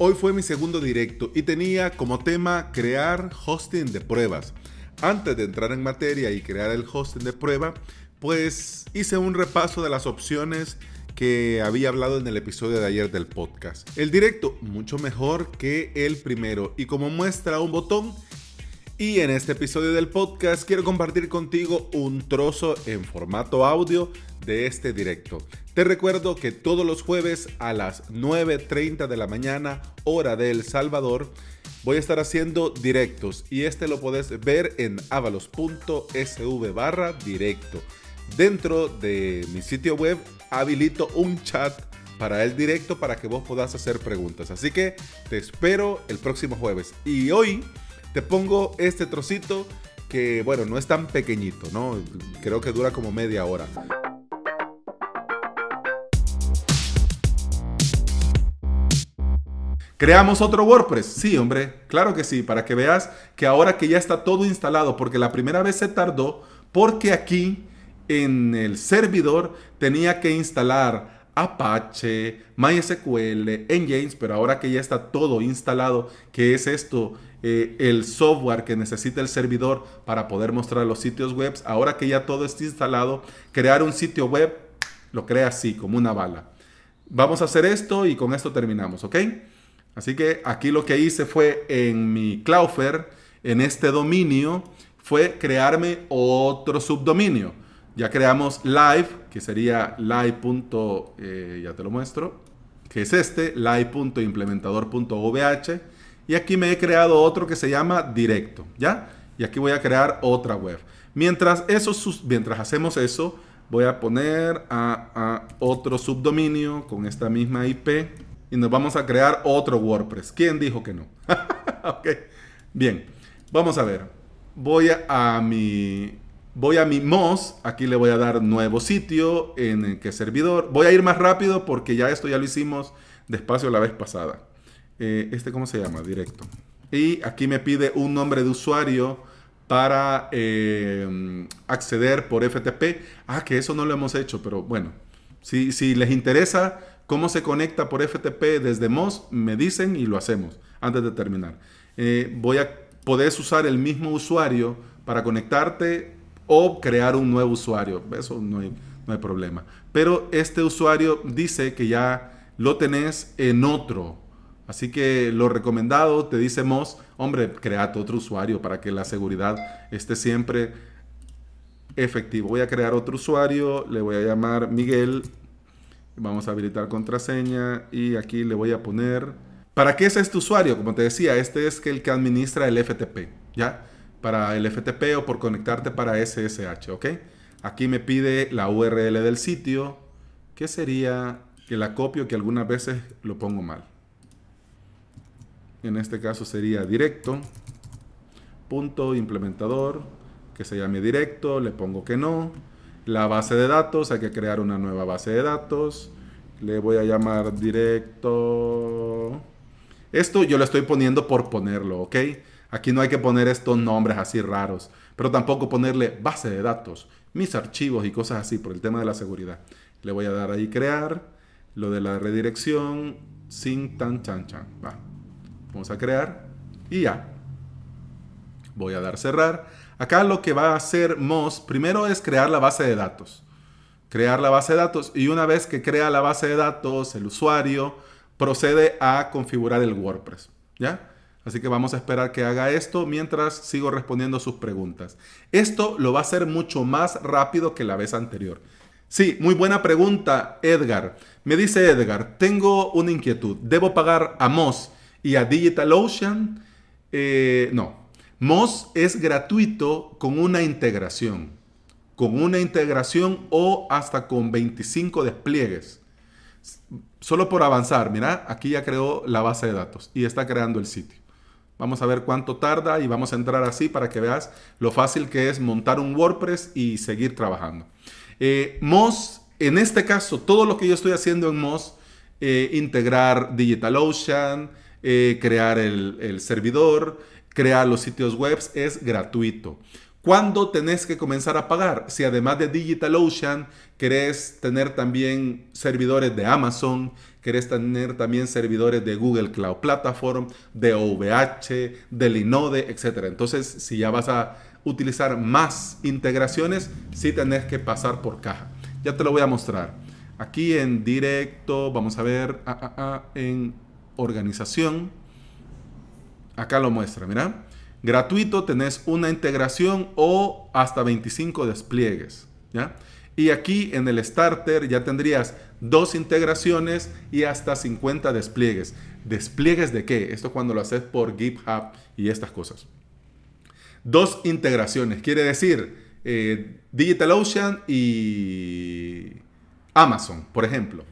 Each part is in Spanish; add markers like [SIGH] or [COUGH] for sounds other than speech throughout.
Hoy fue mi segundo directo y tenía como tema crear hosting de pruebas. Antes de entrar en materia y crear el hosting de prueba, pues hice un repaso de las opciones que había hablado en el episodio de ayer del podcast. El directo mucho mejor que el primero y como muestra un botón y en este episodio del podcast quiero compartir contigo un trozo en formato audio de este directo. Te recuerdo que todos los jueves a las 9.30 de la mañana, hora de El Salvador, voy a estar haciendo directos y este lo puedes ver en avalos.sv barra directo. Dentro de mi sitio web habilito un chat para el directo para que vos puedas hacer preguntas. Así que te espero el próximo jueves. Y hoy te pongo este trocito que, bueno, no es tan pequeñito, ¿no? Creo que dura como media hora. ¿Creamos otro WordPress? Sí, hombre, claro que sí, para que veas que ahora que ya está todo instalado, porque la primera vez se tardó, porque aquí en el servidor tenía que instalar Apache, MySQL, Nginx, pero ahora que ya está todo instalado, que es esto, eh, el software que necesita el servidor para poder mostrar los sitios web, ahora que ya todo está instalado, crear un sitio web lo crea así, como una bala. Vamos a hacer esto y con esto terminamos, ¿ok? Así que aquí lo que hice fue en mi Cloudflare, en este dominio, fue crearme otro subdominio. Ya creamos live, que sería live. Eh, ya te lo muestro, que es este, live.implementador.vh. Y aquí me he creado otro que se llama directo, ¿ya? Y aquí voy a crear otra web. Mientras, eso, mientras hacemos eso, voy a poner a, otro subdominio con esta misma IP y nos vamos a crear otro WordPress. ¿Quién dijo que no? [LAUGHS] ok, bien, vamos a ver. Voy a mi Voy a mi MOS, aquí le voy a dar nuevo sitio, en qué servidor. Voy a ir más rápido porque ya esto ya lo hicimos despacio la vez pasada. Eh, este, ¿cómo se llama? Directo. Y aquí me pide un nombre de usuario para eh, acceder por FTP. Ah, que eso no lo hemos hecho, pero bueno. Si, si les interesa cómo se conecta por FTP desde MOS, me dicen y lo hacemos antes de terminar. Eh, voy a, podés usar el mismo usuario para conectarte o crear un nuevo usuario. Eso no hay, no hay problema. Pero este usuario dice que ya lo tenés en otro. Así que lo recomendado, te dice hombre, create otro usuario para que la seguridad esté siempre efectivo. Voy a crear otro usuario, le voy a llamar Miguel. Vamos a habilitar contraseña y aquí le voy a poner... ¿Para qué es este usuario? Como te decía, este es el que administra el FTP, ¿ya? para el FTP o por conectarte para SSH, ¿ok? Aquí me pide la URL del sitio, que sería que la copio que algunas veces lo pongo mal. En este caso sería directo, punto implementador, que se llame directo, le pongo que no. La base de datos, hay que crear una nueva base de datos. Le voy a llamar directo. Esto yo lo estoy poniendo por ponerlo, ¿ok? Aquí no hay que poner estos nombres así raros, pero tampoco ponerle base de datos, mis archivos y cosas así por el tema de la seguridad. Le voy a dar ahí crear, lo de la redirección, sin tan chan chan. Va. Vamos a crear y ya. Voy a dar cerrar. Acá lo que va a hacer Moz primero es crear la base de datos. Crear la base de datos y una vez que crea la base de datos, el usuario procede a configurar el WordPress. ¿Ya? Así que vamos a esperar que haga esto mientras sigo respondiendo sus preguntas. Esto lo va a hacer mucho más rápido que la vez anterior. Sí, muy buena pregunta, Edgar. Me dice Edgar, tengo una inquietud. ¿Debo pagar a Moz y a DigitalOcean? Eh, no. Moz es gratuito con una integración. Con una integración o hasta con 25 despliegues. Solo por avanzar, mira, aquí ya creó la base de datos y está creando el sitio. Vamos a ver cuánto tarda y vamos a entrar así para que veas lo fácil que es montar un WordPress y seguir trabajando. Eh, en este caso, todo lo que yo estoy haciendo en Moz, eh, integrar DigitalOcean, eh, crear el, servidor, crear los sitios web, es gratuito. ¿Cuándo tenés que comenzar a pagar? Si además de DigitalOcean querés tener también servidores de Amazon, querés tener también servidores de Google Cloud Platform, de OVH, de Linode, etc. Entonces, si ya vas a utilizar más integraciones, sí tenés que pasar por caja. Ya te lo voy a mostrar. Aquí en directo, vamos a ver, ah, ah, ah, en organización, acá lo muestra, mira. Gratuito tenés una integración o hasta 25 despliegues, ¿ya? Y aquí en el starter ya tendrías dos integraciones y hasta 50 despliegues. ¿Despliegues de qué? Esto cuando lo haces por GitHub y estas cosas. Dos integraciones, quiere decir eh, DigitalOcean y Amazon, por ejemplo.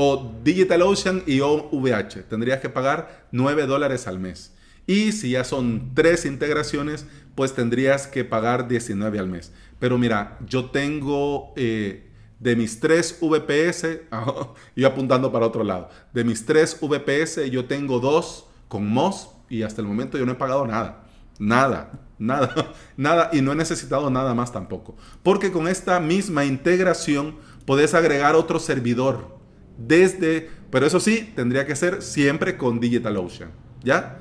O DigitalOcean y OVH. Tendrías que pagar 9 dólares al mes. Y si ya son tres integraciones, pues tendrías que pagar 19 al mes. Pero mira, yo tengo eh, de mis tres VPS, [LAUGHS] y apuntando para otro lado, de mis tres VPS yo tengo dos con MOS y hasta el momento yo no he pagado nada. Nada, nada, [LAUGHS] nada y no he necesitado nada más tampoco. Porque con esta misma integración podés agregar otro servidor desde, pero eso sí, tendría que ser siempre con DigitalOcean, ¿ya?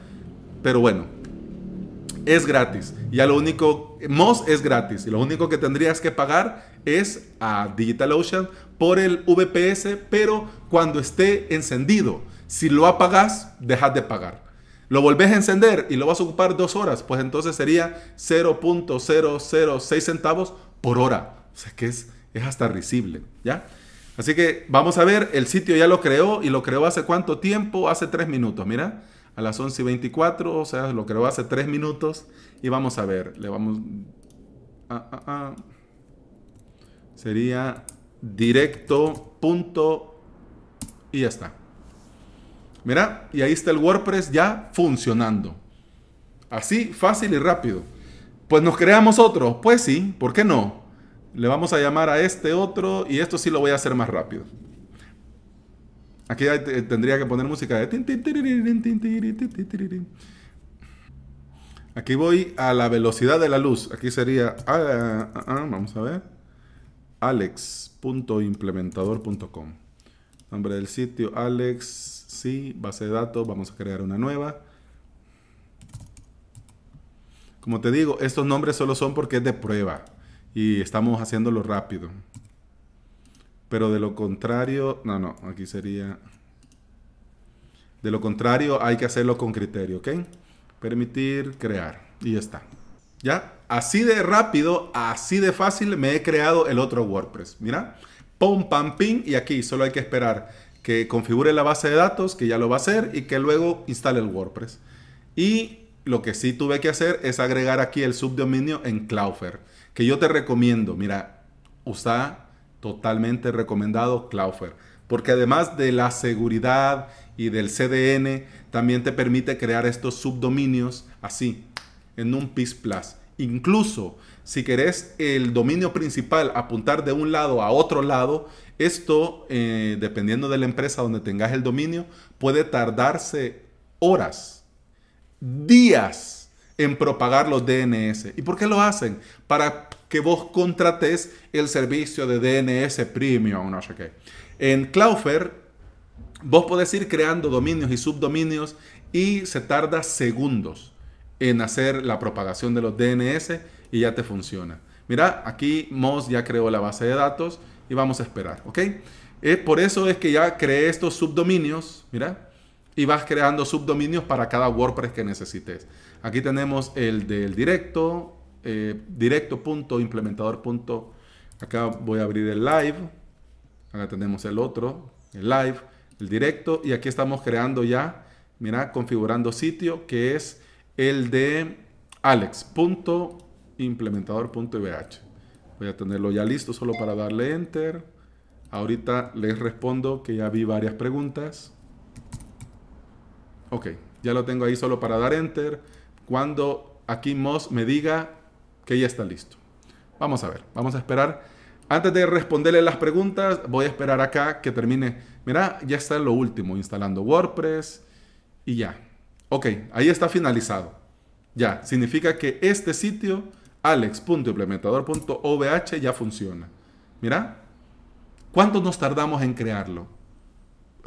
Pero bueno, es gratis. Ya lo único, Moz es gratis. Y lo único que tendrías que pagar es a DigitalOcean por el VPS, pero cuando esté encendido. Si lo apagas, dejas de pagar. Lo volvés a encender y lo vas a ocupar dos horas, pues entonces sería 0.006 centavos por hora. O sea que es, es hasta risible, ¿ya? Así que vamos a ver, el sitio ya lo creó y lo creó hace cuánto tiempo, hace tres minutos, mira a las 11 y 24, o sea, lo creo hace 3 minutos. Y vamos a ver, le vamos... Ah, ah, ah. Sería directo, punto, y ya está. Mira, y ahí está el WordPress ya funcionando. Así, fácil y rápido. Pues nos creamos otro. Pues sí, ¿por qué no? Le vamos a llamar a este otro y esto sí lo voy a hacer más rápido. Aquí tendría que poner música de... Aquí voy a la velocidad de la luz. Aquí sería... Ah, ah, ah, vamos a ver. alex.implementador.com Nombre del sitio, Alex. Sí, base de datos. Vamos a crear una nueva. Como te digo, estos nombres solo son porque es de prueba. Y estamos haciéndolo rápido. Pero de lo contrario, no, no, aquí sería... De lo contrario hay que hacerlo con criterio, ¿ok? Permitir crear y ya está. ¿Ya? Así de rápido, así de fácil me he creado el otro WordPress. Mira, pum, pam, ping y aquí solo hay que esperar que configure la base de datos, que ya lo va a hacer y que luego instale el WordPress. Y lo que sí tuve que hacer es agregar aquí el subdominio en Cloudflare, que yo te recomiendo, mira, usa totalmente recomendado Cloudflare, porque además de la seguridad y del CDN, también te permite crear estos subdominios así, en un PIS Plus. Incluso si querés el dominio principal apuntar de un lado a otro lado, esto, eh, dependiendo de la empresa donde tengas el dominio, puede tardarse horas, días en propagar los DNS. ¿Y por qué lo hacen? Para que vos contrates el servicio de DNS Premium, no sé qué. En Cloudflare, vos podés ir creando dominios y subdominios y se tarda segundos en hacer la propagación de los DNS y ya te funciona. Mira, aquí Moz ya creó la base de datos y vamos a esperar, ¿ok? Eh, por eso es que ya creé estos subdominios, mira, y vas creando subdominios para cada WordPress que necesites. Aquí tenemos el del directo, eh, directo.implementador. Acá voy a abrir el live. Acá tenemos el otro, el live, el directo. Y aquí estamos creando ya, mira, configurando sitio, que es el de alex.implementador.vh. Voy a tenerlo ya listo solo para darle enter. Ahorita les respondo que ya vi varias preguntas. Ok, ya lo tengo ahí solo para dar enter. Cuando aquí Moz me diga que ya está listo. Vamos a ver, vamos a esperar. Antes de responderle las preguntas, voy a esperar acá que termine. Mira, ya está lo último, instalando WordPress y ya. Ok, ahí está finalizado. Ya, significa que este sitio, alex.implementador.ovh, ya funciona. Mira, ¿cuánto nos tardamos en crearlo?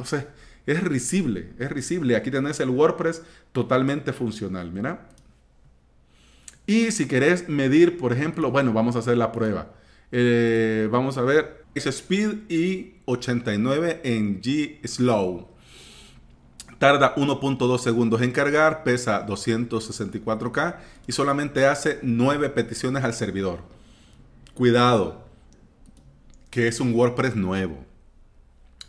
o sea, es risible, es risible. Aquí tenés el WordPress totalmente funcional, mira. Y si querés medir, por ejemplo, bueno, vamos a hacer la prueba. Eh, vamos a ver, es Speed y 89 en G Slow. Tarda 1.2 segundos en cargar, pesa 264K y solamente hace 9 peticiones al servidor. Cuidado, que es un WordPress nuevo.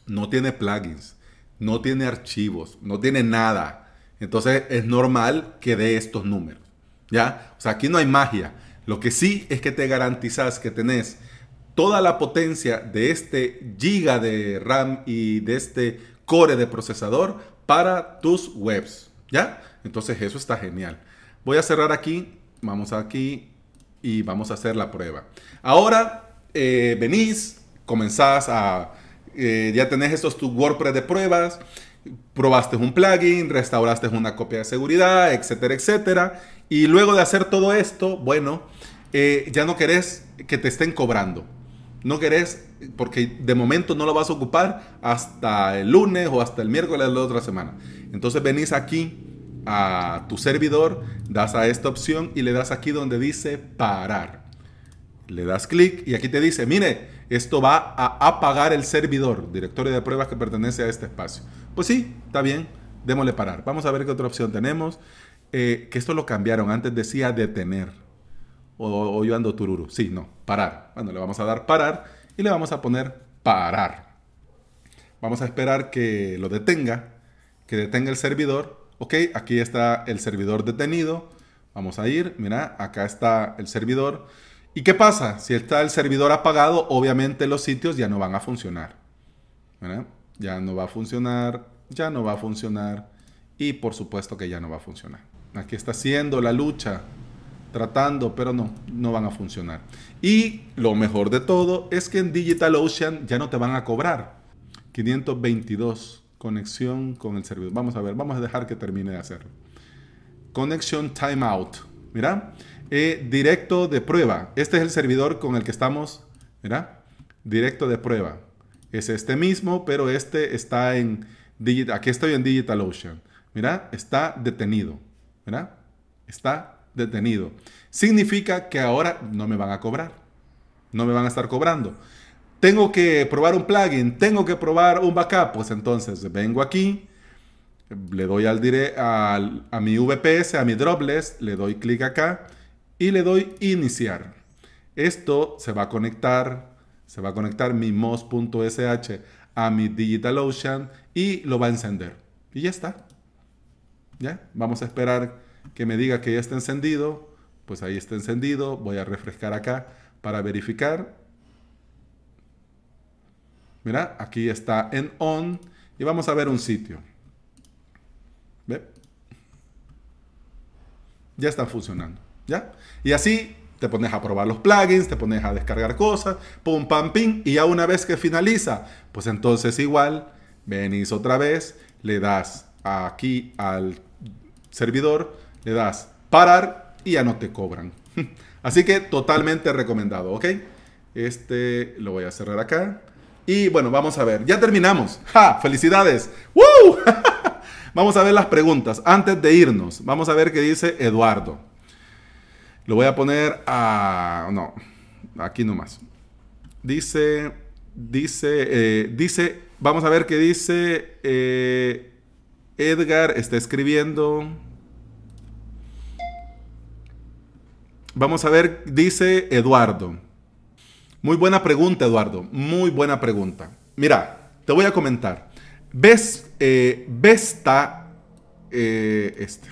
No tiene plugins, no tiene archivos, no tiene nada. Entonces es normal que dé estos números. ¿Ya? O sea, aquí no hay magia. Lo que sí es que te garantizas que tenés toda la potencia de este giga de RAM y de este core de procesador para tus webs. ¿Ya? Entonces eso está genial. Voy a cerrar aquí. Vamos aquí y vamos a hacer la prueba. Ahora eh, venís, comenzás a... Eh, ya tenés estos tu WordPress de pruebas probaste un plugin, restauraste una copia de seguridad, etcétera, etcétera. Y luego de hacer todo esto, bueno, eh, ya no querés que te estén cobrando. No querés, porque de momento no lo vas a ocupar hasta el lunes o hasta el miércoles de la otra semana. Entonces venís aquí a tu servidor, das a esta opción y le das aquí donde dice parar. Le das clic y aquí te dice, mire, esto va a apagar el servidor, directorio de pruebas que pertenece a este espacio. Pues sí, está bien, démosle parar. Vamos a ver qué otra opción tenemos. Eh, que esto lo cambiaron, antes decía detener. O, yo ando tururu. Sí, no, parar. Bueno, le vamos a dar parar y le vamos a poner parar. Vamos a esperar que lo detenga, que detenga el servidor. Ok, aquí está el servidor detenido. Vamos a ir, mira, acá está el servidor. ¿Y qué pasa? Si está el servidor apagado, obviamente los sitios ya no van a funcionar. ya no va a funcionar, ya no va a funcionar y por supuesto que ya no va a funcionar. Aquí está haciendo la lucha, tratando, pero no, no van a funcionar. Y lo mejor de todo es que en DigitalOcean ya no te van a cobrar. 522, conexión con el servidor. Vamos a ver, vamos a dejar que termine de hacerlo. Conexión timeout. Mira, eh, directo de prueba. Este es el servidor con el que estamos. Mira, directo de prueba es este mismo, pero este está en aquí estoy en DigitalOcean. Mira, está detenido. Mira, está detenido. Significa que ahora no me van a cobrar. No me van a estar cobrando. Tengo que probar un plugin, tengo que probar un backup. Pues entonces vengo aquí, le doy al, dire a mi VPS, a mi dropless, le doy clic acá y le doy iniciar. Esto se va a conectar se va a conectar mi mos.sh a mi DigitalOcean y lo va a encender. Y ya está. ¿Ya? Vamos a esperar que me diga que ya está encendido. Pues ahí está encendido. Voy a refrescar acá para verificar. Mira, aquí está en on. Y vamos a ver un sitio. ¿Ve? Ya está funcionando. ¿Ya? Y así te pones a probar los plugins, te pones a descargar cosas, pum, pam, pim, y ya una vez que finaliza, pues entonces igual, venís otra vez, le das aquí al servidor, le das parar y ya no te cobran. [LAUGHS] Así que totalmente recomendado, ¿ok? Este lo voy a cerrar acá. Y bueno, vamos a ver. Ya terminamos. [LAUGHS] ¡Ja! ¡Felicidades! ¡Woo! [LAUGHS] vamos a ver las preguntas. Antes de irnos, vamos a ver qué dice Eduardo. Lo voy a poner a... No, aquí nomás. Dice, dice, eh, dice, vamos a ver qué dice eh, Edgar, está escribiendo. Vamos a ver, dice Eduardo. Muy buena pregunta, Eduardo. Muy buena pregunta. Mira, te voy a comentar. ¿Ves, eh, Vesta, este,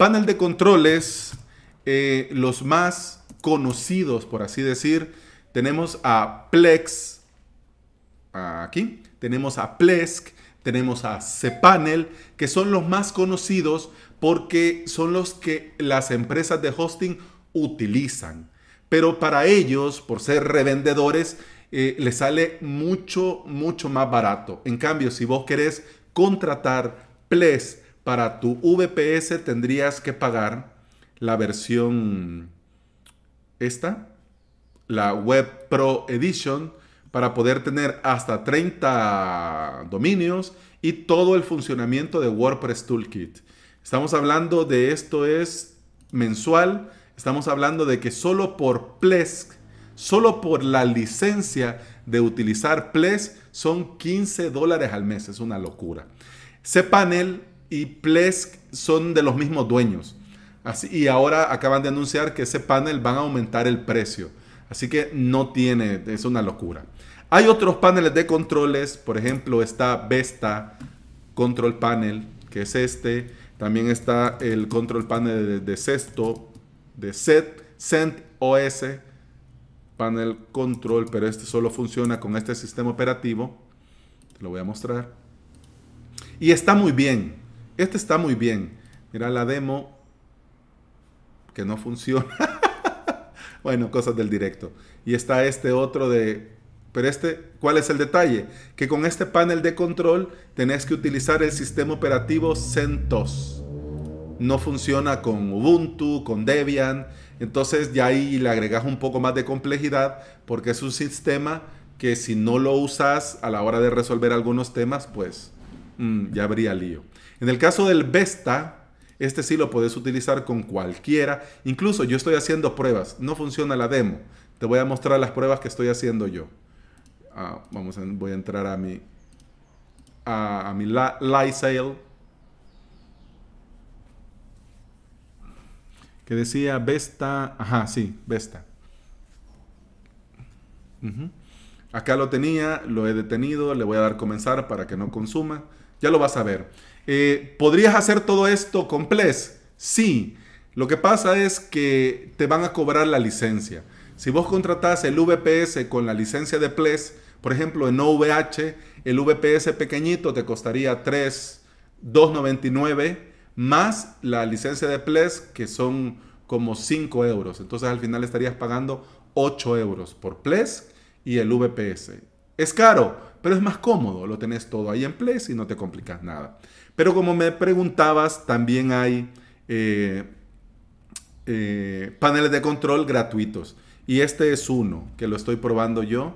Panel de controles, eh, los más conocidos, por así decir, tenemos a Plex, aquí, tenemos a Plesk, tenemos a cPanel, que son los más conocidos porque son los que las empresas de hosting utilizan. Pero para ellos, por ser revendedores, eh, les sale mucho, mucho más barato. En cambio, si vos querés contratar Plesk para tu VPS tendrías que pagar la versión esta, la Web Pro Edition, para poder tener hasta 30 dominios y todo el funcionamiento de WordPress Toolkit. Estamos hablando de esto es mensual, estamos hablando de que solo por Plesk, solo por la licencia de utilizar Plesk son 15 dólares al mes, es una locura. cPanel y Plesk son de los mismos dueños. Así, y ahora acaban de anunciar que ese panel van a aumentar el precio. Así que no tiene, es una locura. Hay otros paneles de controles, por ejemplo está Vesta Control Panel, que es este. También está el Control Panel de, de de Set, Cent OS, Panel Control, pero este solo funciona con este sistema operativo. Te lo voy a mostrar. Y está muy bien. Este está muy bien. Mira la demo que no funciona. [LAUGHS] bueno, cosas del directo. Y está este otro de pero este, ¿cuál es el detalle? Que con este panel de control tenés que utilizar el sistema operativo CentOS. No funciona con Ubuntu, con Debian. Entonces ya ahí le agregas un poco más de complejidad porque es un sistema que si no lo usas a la hora de resolver algunos temas, pues mm, ya habría lío. En el caso del Vesta, este sí lo puedes utilizar con cualquiera. Incluso yo estoy haciendo pruebas. No funciona la demo. Te voy a mostrar las pruebas que estoy haciendo yo. Ah, vamos a, voy a entrar a mi a, mi Lysale que decía Vesta, ajá, sí, Vesta. Acá lo tenía, lo he detenido, le voy a dar comenzar para que no consuma. Ya lo vas a ver. Eh, ¿Podrías hacer todo esto con Ples? Sí. Lo que pasa es que te van a cobrar la licencia. Si vos contratás el VPS con la licencia de Ples, por ejemplo, en OVH, el VPS pequeñito te costaría 3,299 más la licencia de Ples, que son como 5 euros. Entonces al final estarías pagando 8 euros por Ples y el VPS. Es caro, pero es más cómodo. Lo tenés todo ahí en Ples y no te complicas nada. Pero como me preguntabas, también hay eh, eh, paneles de control gratuitos. Y este es uno que lo estoy probando yo.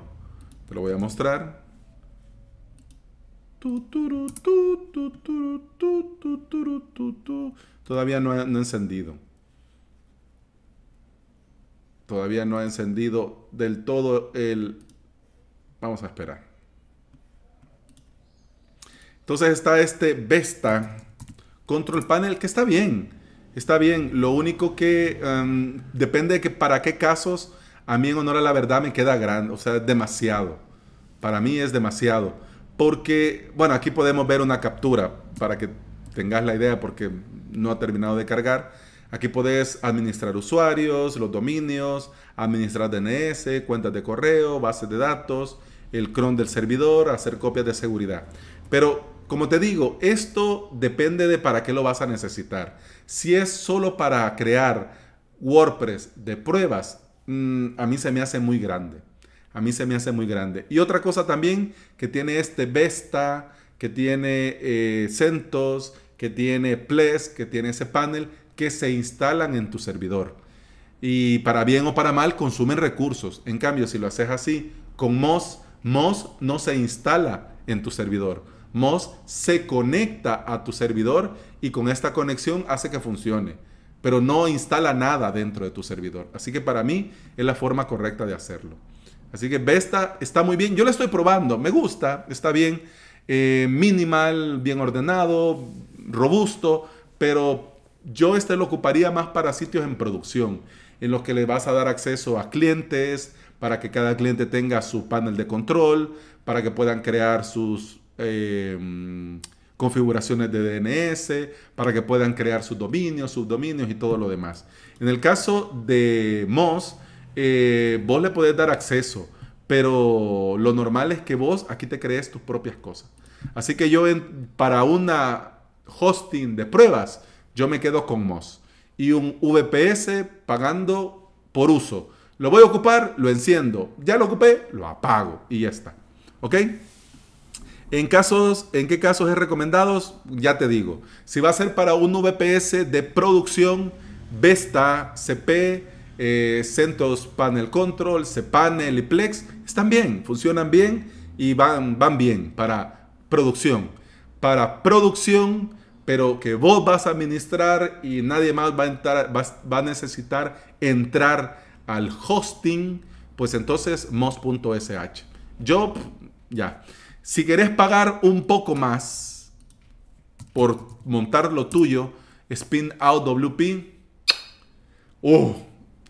Te lo voy a mostrar. Todavía no ha, encendido. Todavía no ha encendido del todo el... Vamos a esperar. Entonces está este Vesta Control Panel que está bien. Está bien. Lo único que um, depende de que para qué casos a mí en honor a la verdad me queda grande, o sea, es demasiado. Para mí es demasiado. Porque, bueno, aquí podemos ver una captura para que tengas la idea porque no ha terminado de cargar. Aquí puedes administrar usuarios, los dominios, administrar DNS, cuentas de correo, bases de datos, el cron del servidor, hacer copias de seguridad. Pero, como te digo, esto depende de para qué lo vas a necesitar. Si es solo para crear WordPress de pruebas, Mm, a mí se me hace muy grande. A mí se me hace muy grande. Y otra cosa también que tiene este Vesta, que tiene eh, CentOS, que tiene Ples, que tiene ese panel, que se instalan en tu servidor. Y para bien o para mal consumen recursos. En cambio, si lo haces así con Moz, Moz no se instala en tu servidor. Moz se conecta a tu servidor y con esta conexión hace que funcione pero no instala nada dentro de tu servidor. Así que para mí es la forma correcta de hacerlo. Así que Vesta está muy bien. Yo la estoy probando, me gusta, está bien, eh, minimal, bien ordenado, robusto, pero yo este lo ocuparía más para sitios en producción, en los que le vas a dar acceso a clientes, para que cada cliente tenga su panel de control, para que puedan crear sus... Eh, configuraciones de DNS, para que puedan crear sus dominios, subdominios y todo lo demás. En el caso de Moz, eh, vos le podés dar acceso, pero lo normal es que vos aquí te crees tus propias cosas. Así que yo para una hosting de pruebas, yo me quedo con Moz. Y un VPS pagando por uso. Lo voy a ocupar, lo enciendo. Ya lo ocupé, lo apago y ya está. ¿Ok? En, casos, ¿En qué casos es recomendado? Ya te digo. Si va a ser para un VPS de producción, Vesta, CP, eh, CentOS Panel Control, cPanel y Plex, están bien, funcionan bien y van, van bien para producción. Para producción, pero que vos vas a administrar y nadie más va a, va, a necesitar entrar al hosting, pues entonces mos.sh. Yo, ya. Si querés pagar un poco más por montar lo tuyo, Spin Out WP, uh,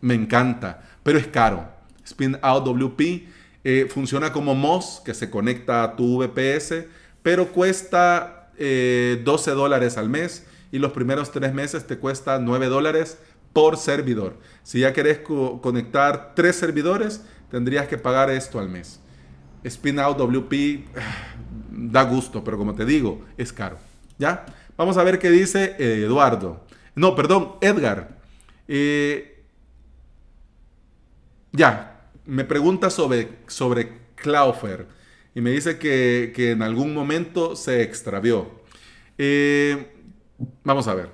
me encanta, pero es caro. Spin Out WP eh, funciona como MOS, que se conecta a tu VPS, pero cuesta 12 eh, dólares al mes y los primeros tres meses te cuesta 9 dólares por servidor. Si ya querés conectar tres servidores, tendrías que pagar esto al mes. Spin Out WP da gusto, pero como te digo, es caro. ¿Ya? Vamos a ver qué dice Eduardo. No, perdón, Edgar. Eh, ya, me pregunta sobre, sobre y me dice que, en algún momento se extravió. Eh, vamos a ver.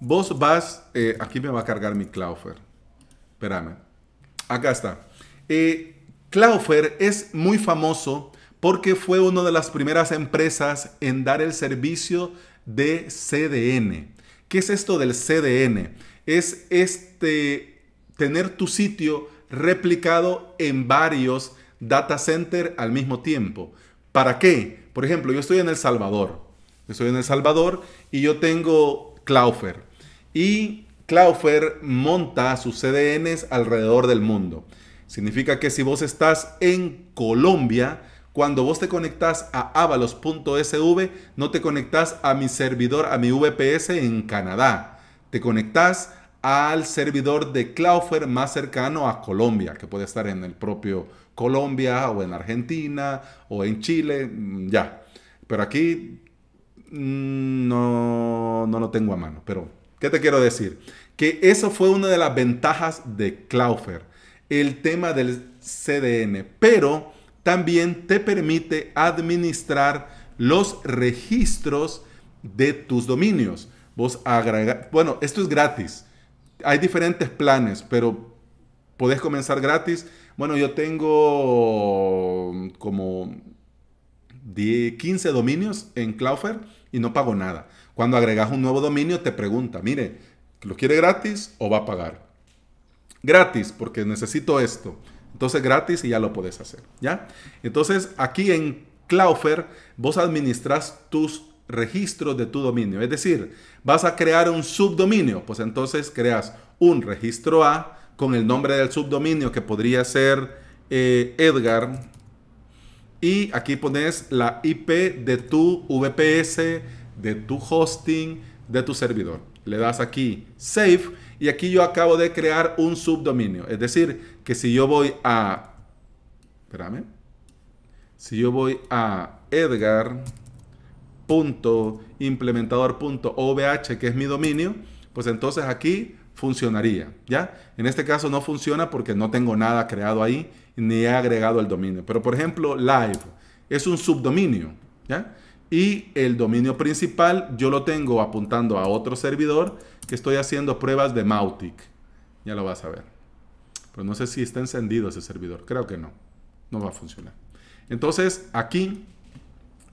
Vos vas, eh, aquí me va a cargar mi Cloudflare. Espérame. Acá está. Eh, Cloudflare es muy famoso porque fue una de las primeras empresas en dar el servicio de CDN. ¿Qué es esto del CDN? Es este tener tu sitio replicado en varios data centers al mismo tiempo. ¿Para qué? Por ejemplo, yo estoy en El Salvador. Estoy en El Salvador y yo tengo Cloudflare. Y Cloudflare monta sus CDNs alrededor del mundo. Significa que si vos estás en Colombia, cuando vos te conectas a avalos.sv, no te conectas a mi servidor, a mi VPS en Canadá. Te conectas al servidor de Cloudflare más cercano a Colombia, que puede estar en el propio Colombia o en Argentina o en Chile, mm, ya. Pero aquí mm, no, no lo tengo a mano. Pero, ¿qué te quiero decir? Que eso fue una de las ventajas de Cloudflare, el tema del CDN, pero también te permite administrar los registros de tus dominios. Vos agregar, bueno, esto es gratis hay diferentes planes, pero podés comenzar gratis. Bueno, yo tengo como 15 dominios en Cloudflare y no pago nada. Cuando agregas un nuevo dominio te pregunta, mire, ¿lo quiere gratis o va a pagar? Gratis, porque necesito esto. Entonces gratis y ya lo puedes hacer, ¿ya? Entonces aquí en Cloudflare vos administras tus registros de tu dominio. Es decir, vas a crear un subdominio, pues entonces creas un registro A con el nombre del subdominio que podría ser eh, Edgar. Y aquí pones la IP de tu VPS, de tu hosting, de tu servidor. Le das aquí Save y aquí yo acabo de crear un subdominio. Es decir, que si yo voy a... Espérame. Si yo voy a Edgar implementador.ovh, que es mi dominio, pues entonces aquí funcionaría, ¿ya? En este caso no funciona porque no tengo nada creado ahí ni he agregado el dominio. Pero por ejemplo, live es un subdominio, ¿ya? Y el dominio principal yo lo tengo apuntando a otro servidor que estoy haciendo pruebas de Mautic. Ya lo vas a ver. Pero no sé si está encendido ese servidor. Creo que no. No va a funcionar. Entonces aquí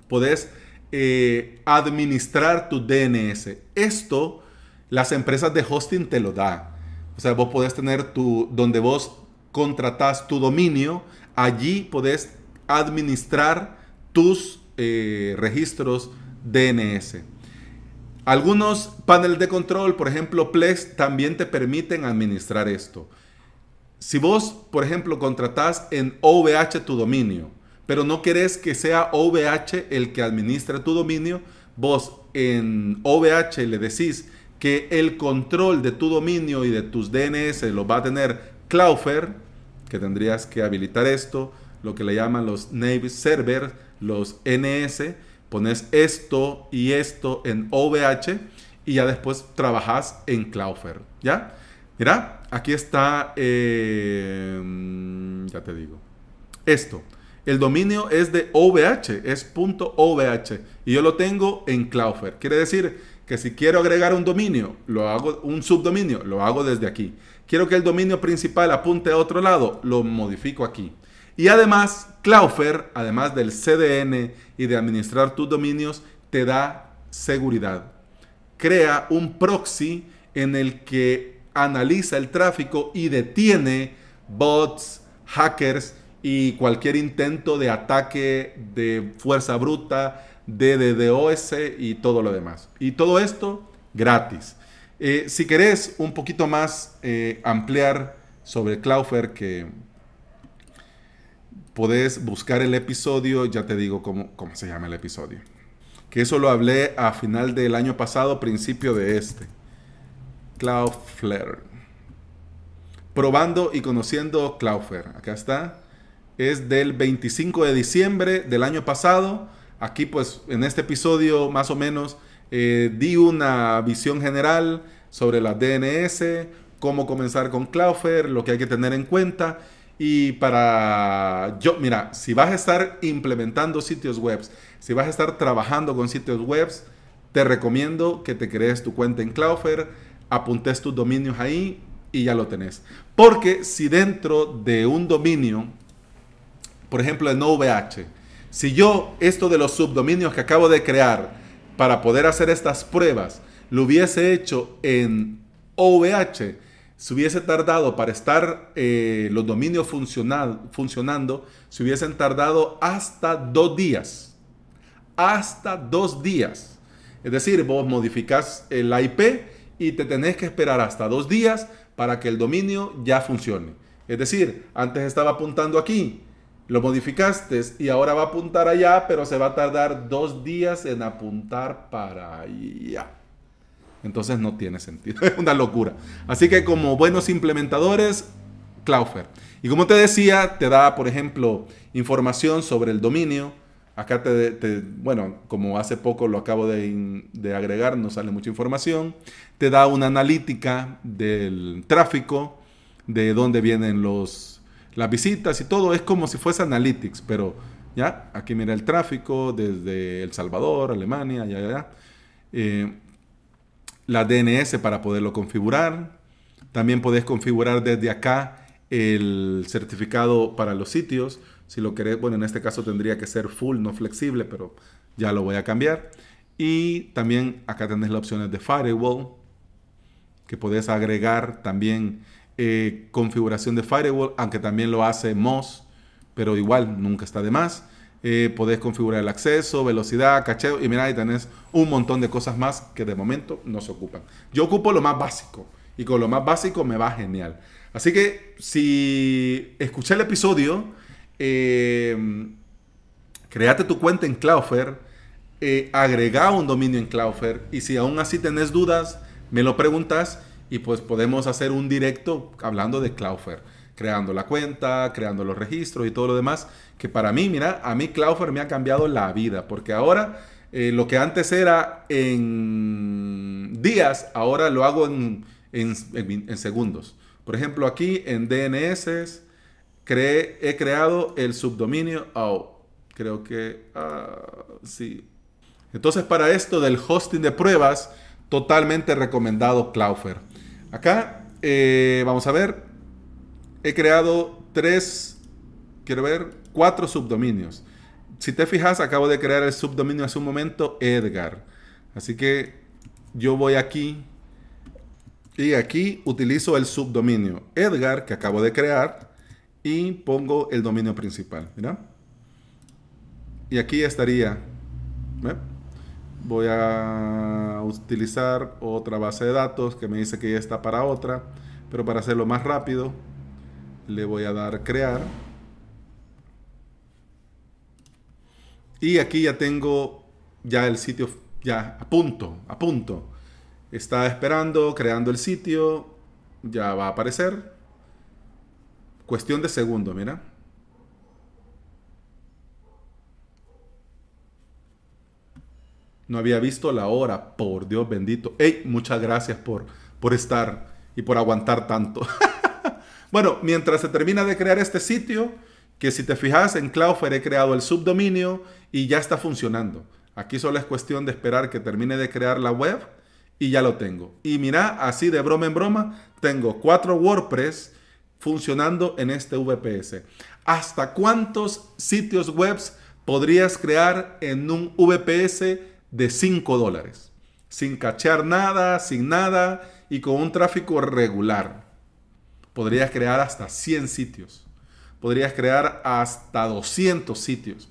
podés eh, administrar tu DNS. Esto las empresas de hosting te lo da. O sea, vos podés tener tu, donde vos contratás tu dominio, allí podés administrar tus eh, registros DNS. Algunos paneles de control, por ejemplo Plex, también te permiten administrar esto. Si vos, por ejemplo, contratás en OVH tu dominio, pero no querés que sea OVH el que administre tu dominio, vos en OVH le decís que el control de tu dominio y de tus DNS lo va a tener Cloudflare, que tendrías que habilitar esto, lo que le llaman los Nave Server, los NS, pones esto y esto en OVH y ya después trabajas en Cloudflare, ¿ya? Mira, aquí está, eh, ya te digo, esto. El dominio es de OVH, es .ovh y yo lo tengo en Cloudflare. Quiere decir que si quiero agregar un dominio, lo hago, un subdominio, lo hago desde aquí. Quiero que el dominio principal apunte a otro lado, lo modifico aquí. Y además, Cloudflare, además del CDN y de administrar tus dominios, te da seguridad. Crea un proxy en el que analiza el tráfico y detiene bots, hackers y cualquier intento de ataque de fuerza bruta, de DDoS y todo lo demás. Y todo esto gratis. Eh, si querés un poquito más eh, ampliar sobre Cloudflare, que podés buscar el episodio, ya te digo cómo, cómo se llama el episodio. Que eso lo hablé a final del año pasado, principio de este. Cloudflare. Probando y conociendo Cloudflare. Acá está. Es del 25 de diciembre del año pasado. Aquí pues en este episodio más o menos eh, di una visión general sobre la DNS, cómo comenzar con Cloudflare, lo que hay que tener en cuenta. Y para yo, mira, si vas a estar implementando sitios web, si vas a estar trabajando con sitios web, te recomiendo que te crees tu cuenta en Cloudflare, apuntes tus dominios ahí y ya lo tenés. Porque si dentro de un dominio, por ejemplo en OVH, si yo esto de los subdominios que acabo de crear para poder hacer estas pruebas, lo hubiese hecho en OVH, se hubiese tardado para estar eh, los dominios funcionando, se hubiesen tardado hasta dos días. Hasta dos días. Es decir, vos modificás el IP y te tenés que esperar hasta dos días para que el dominio ya funcione. Es decir, antes estaba apuntando aquí, lo modificaste y ahora va a apuntar allá, pero se va a tardar dos días en apuntar para allá. Entonces no tiene sentido, [LAUGHS] es una locura. Así que como buenos implementadores, Cloudflare. Y como te decía, te da, por ejemplo, información sobre el dominio. Acá te, bueno, como hace poco lo acabo de, de agregar, no sale mucha información. Te da una analítica del tráfico, de dónde vienen los las visitas y todo es como si fuese Analytics, pero ya, aquí mira el tráfico desde El Salvador, Alemania, ya, ya. Eh, la DNS para poderlo configurar. También podés configurar desde acá el certificado para los sitios. Si lo querés, bueno, en este caso tendría que ser full, no flexible, pero ya lo voy a cambiar. Y también acá tenés las opciones de firewall, que podés agregar también eh, configuración de firewall, aunque también lo hace MOS, pero igual nunca está de más. Podés configurar el acceso, velocidad, cacheo y mira, ahí tenés un montón de cosas más que de momento no se ocupan. Yo ocupo lo más básico y con lo más básico me va genial. Así que si escuché el episodio, eh, créate tu cuenta en Cloudflare, eh, agrega un dominio en Cloudflare y si aún así tenés dudas, me lo preguntas y pues podemos hacer un directo hablando de Cloudflare, creando la cuenta, creando los registros y todo lo demás, que para mí, mira, a mí Cloudflare me ha cambiado la vida, porque ahora eh, lo que antes era en días, ahora lo hago en, segundos. Por ejemplo, aquí en DNS he creado el subdominio, oh, creo que, ah, sí. Entonces para esto del hosting de pruebas, totalmente recomendado Cloudflare. Acá eh, vamos a ver, he creado tres, quiero ver, cuatro subdominios. Si te fijas, acabo de crear el subdominio hace un momento, Edgar. Así que yo voy aquí y aquí utilizo el subdominio Edgar que acabo de crear y pongo el dominio principal. Mira. Y aquí estaría. Voy a utilizar otra base de datos que me dice que ya está para otra, pero para hacerlo más rápido le voy a dar crear. Y aquí ya tengo ya el sitio ya a punto, a punto. Está esperando, creando el sitio, ya va a aparecer. Cuestión de segundo, mira. No había visto la hora, por Dios bendito. Hey, muchas gracias por, por estar y por aguantar tanto. [LAUGHS] bueno, mientras se termina de crear este sitio, que si te fijas en Cloudflare he creado el subdominio y ya está funcionando. Aquí solo es cuestión de esperar que termine de crear la web y ya lo tengo. Y mira, así de broma en broma, tengo cuatro WordPress funcionando en este VPS. ¿Hasta cuántos sitios web podrías crear en un VPS de 5 dólares? Sin cachear nada, sin nada y con un tráfico regular. Podrías crear hasta 100 sitios. Podrías crear hasta 200 sitios.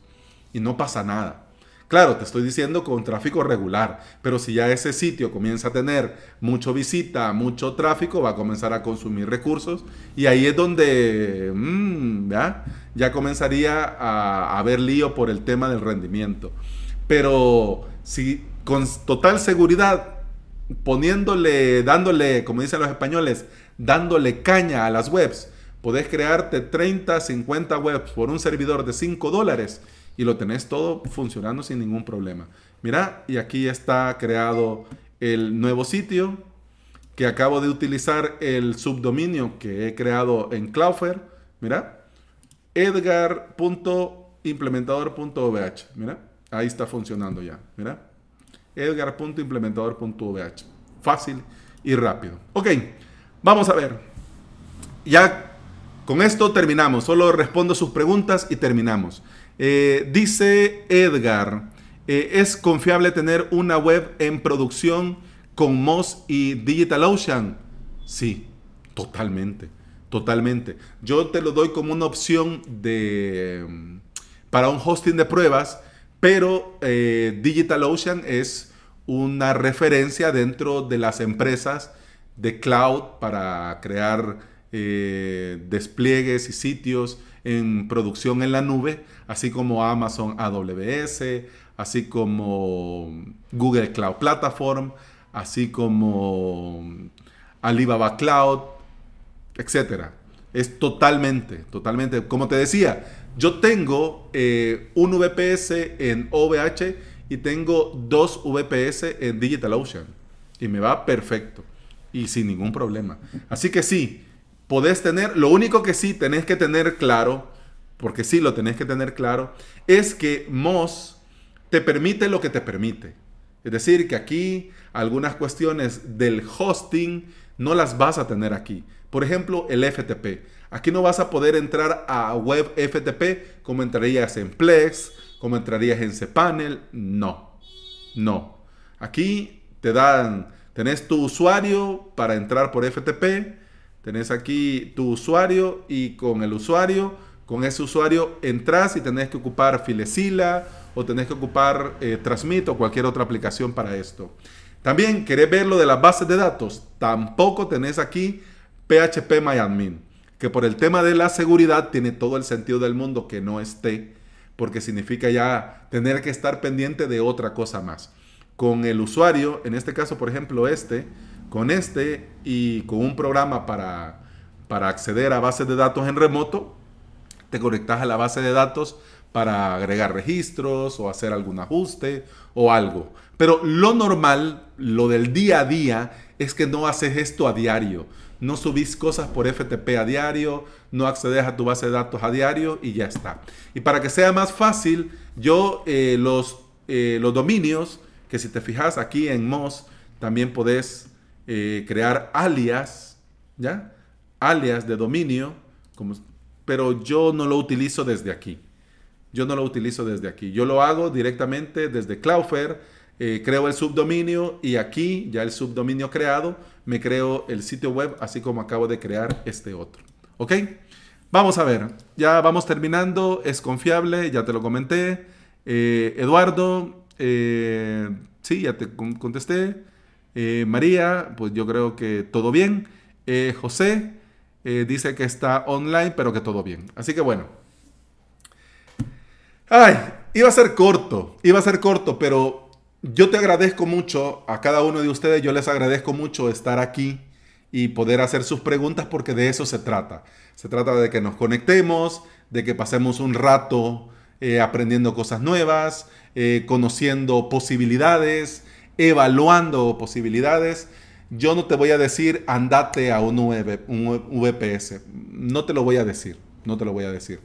Y no pasa nada. Claro, te estoy diciendo con tráfico regular, pero si ya ese sitio comienza a tener mucho visita, mucho tráfico, va a comenzar a consumir recursos y ahí es donde mm, ¿ya? comenzaría a, haber lío por el tema del rendimiento. Pero si con total seguridad, poniéndole, dándole, como dicen los españoles, dándole caña a las webs, podés crearte 30, 50 webs por un servidor de 5 dólares y lo tenés todo funcionando sin ningún problema. Mira, y aquí está creado el nuevo sitio que acabo de utilizar el subdominio que he creado en Cloudflare. Mira, edgar.implementador.vh. Mira, ahí está funcionando ya. Mira, edgar.implementador.vh. Fácil y rápido. Ok, vamos a ver. Ya con esto terminamos. Solo respondo sus preguntas y terminamos. Eh, dice Edgar, eh, ¿es confiable tener una web en producción con Moz y DigitalOcean? Sí, totalmente, totalmente. Yo te lo doy como una opción de, mm, para un hosting de pruebas, pero eh, DigitalOcean es una referencia dentro de las empresas de cloud para crear despliegues y sitios en producción en la nube, así como Amazon AWS, así como Google Cloud Platform, así como Alibaba Cloud, etc. Es totalmente, totalmente, como te decía, yo tengo eh, un VPS en OVH y tengo dos VPS en DigitalOcean y me va perfecto y sin ningún problema. Así que sí, podés tener, lo único que sí tenés que tener claro, porque sí lo tenés que tener claro, es que Moz te permite lo que te permite. Es decir, que aquí algunas cuestiones del hosting no las vas a tener aquí. Por ejemplo, el FTP. Aquí no vas a poder entrar a web FTP como entrarías en Plex, como entrarías en cPanel. No, no. Aquí te dan, tenés tu usuario para entrar por FTP Tenés aquí tu usuario y con el usuario, con ese usuario entras y tenés que ocupar Filecila o tenés que ocupar eh, Transmit o cualquier otra aplicación para esto. También querés ver lo de las bases de datos. Tampoco tenés aquí PHP MyAdmin, que por el tema de la seguridad tiene todo el sentido del mundo que no esté, porque significa ya tener que estar pendiente de otra cosa más. Con el usuario, en este caso, por ejemplo, este, con este y con un programa para, para acceder a bases de datos en remoto, te conectas a la base de datos para agregar registros o hacer algún ajuste o algo. Pero lo normal, lo del día a día, es que no haces esto a diario. No subís cosas por FTP a diario, no accedes a tu base de datos a diario y ya está. Y para que sea más fácil, yo eh, los, eh, los dominios, que si te fijas aquí en Moz, también podés eh, crear alias, ¿ya? Alias de dominio, pero yo no lo utilizo desde aquí. Yo no lo utilizo desde aquí. Yo lo hago directamente desde Cloudflare, eh, creo el subdominio y aquí, ya el subdominio creado, me creo el sitio web, así como acabo de crear este otro. ¿Ok? Vamos a ver, ya vamos terminando, es confiable, ya te lo comenté. Eh, Eduardo, sí, ya te contesté. Eh, María, pues yo creo que todo bien. Eh, José eh, dice que está online, pero que todo bien. Así que bueno. Ay, iba a ser corto, iba a ser corto, pero yo te agradezco mucho a cada uno de ustedes, yo les agradezco mucho estar aquí y poder hacer sus preguntas porque de eso se trata. Se trata de que nos conectemos, de que pasemos un rato aprendiendo cosas nuevas, conociendo posibilidades, evaluando posibilidades. Yo no te voy a decir andate a un, VPS. No te lo voy a decir. No te lo voy a decir.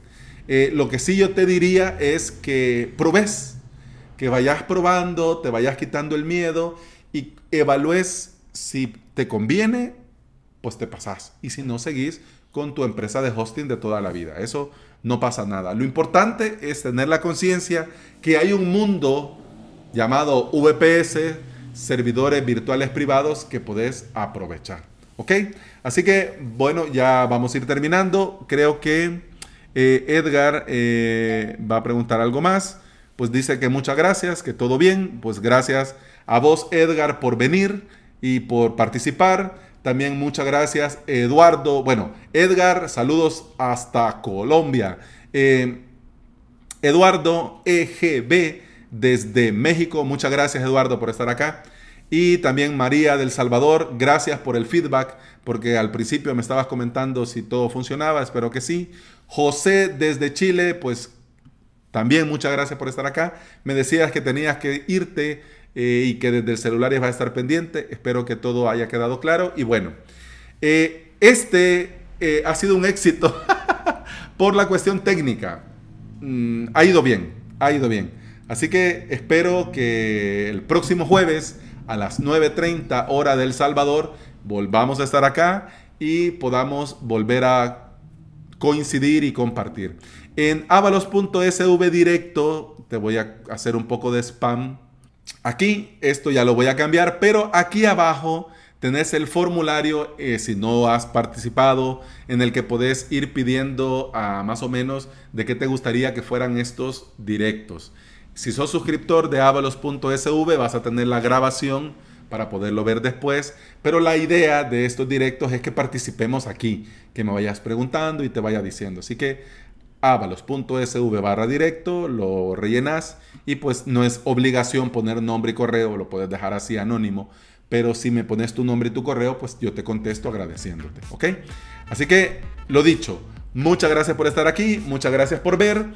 Eh, lo que sí yo te diría es que probes. que vayas probando, te vayas quitando el miedo y evalúes si te conviene, pues te pasas. Y si no, seguís con tu empresa de hosting de toda la vida. Eso no pasa nada. Lo importante es tener la conciencia que hay un mundo llamado VPS, servidores virtuales privados, que podés aprovechar. ¿Ok? Así que, bueno, ya vamos a ir terminando. Creo que eh, Edgar eh, va a preguntar algo más. Pues dice que muchas gracias, que todo bien. Pues gracias a vos, Edgar, por venir y por participar. También muchas gracias, Eduardo. Bueno, Edgar, saludos hasta Colombia. Eh, Eduardo EGB desde México. Muchas gracias, Eduardo, por estar acá. Y también María del Salvador, gracias por el feedback, porque al principio me estabas comentando si todo funcionaba, espero que sí. José desde Chile, pues también muchas gracias por estar acá. Me decías que tenías que irte eh, y que desde el celular iba a estar pendiente. Espero que todo haya quedado claro. Y bueno, eh, este eh, ha sido un éxito [LAUGHS] por la cuestión técnica. Mm, ha ido bien, ha ido bien. Así que espero que el próximo jueves a las 9.30 hora del Salvador volvamos a estar acá y podamos volver a coincidir y compartir. En avalos.sv directo te voy a hacer un poco de spam Aquí, esto ya lo voy a cambiar, pero aquí abajo tenés el formulario, eh, si no has participado, en el que podés ir pidiendo a más o menos de qué te gustaría que fueran estos directos. Si sos suscriptor de avalos.sv vas a tener la grabación para poderlo ver después, pero la idea de estos directos es que participemos aquí, que me vayas preguntando y te vaya diciendo. Así que avalos.sv barra directo, lo rellenas y pues no es obligación poner nombre y correo, lo puedes dejar así anónimo, pero si me pones tu nombre y tu correo, pues yo te contesto agradeciéndote, ¿ok? Así que, lo dicho, muchas gracias por estar aquí, muchas gracias por ver.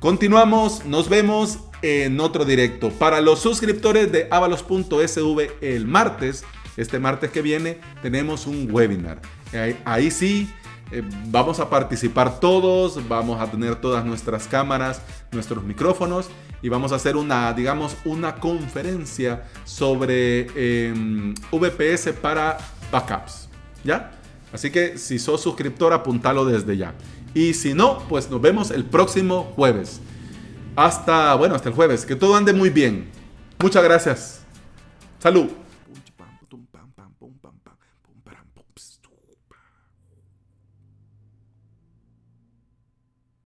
Continuamos, nos vemos en otro directo. Para los suscriptores de avalos.sv el martes, este martes que viene, tenemos un webinar. Ahí, ahí sí eh, vamos a participar todos, vamos a tener todas nuestras cámaras, nuestros micrófonos y vamos a hacer una, digamos, una conferencia sobre em, VPS para backups. ¿Ya? Así que si sos suscriptor, apuntalo desde ya. Y si no, pues nos vemos el próximo jueves. Hasta, bueno, hasta el jueves. Que todo ande muy bien. Muchas gracias. Salud.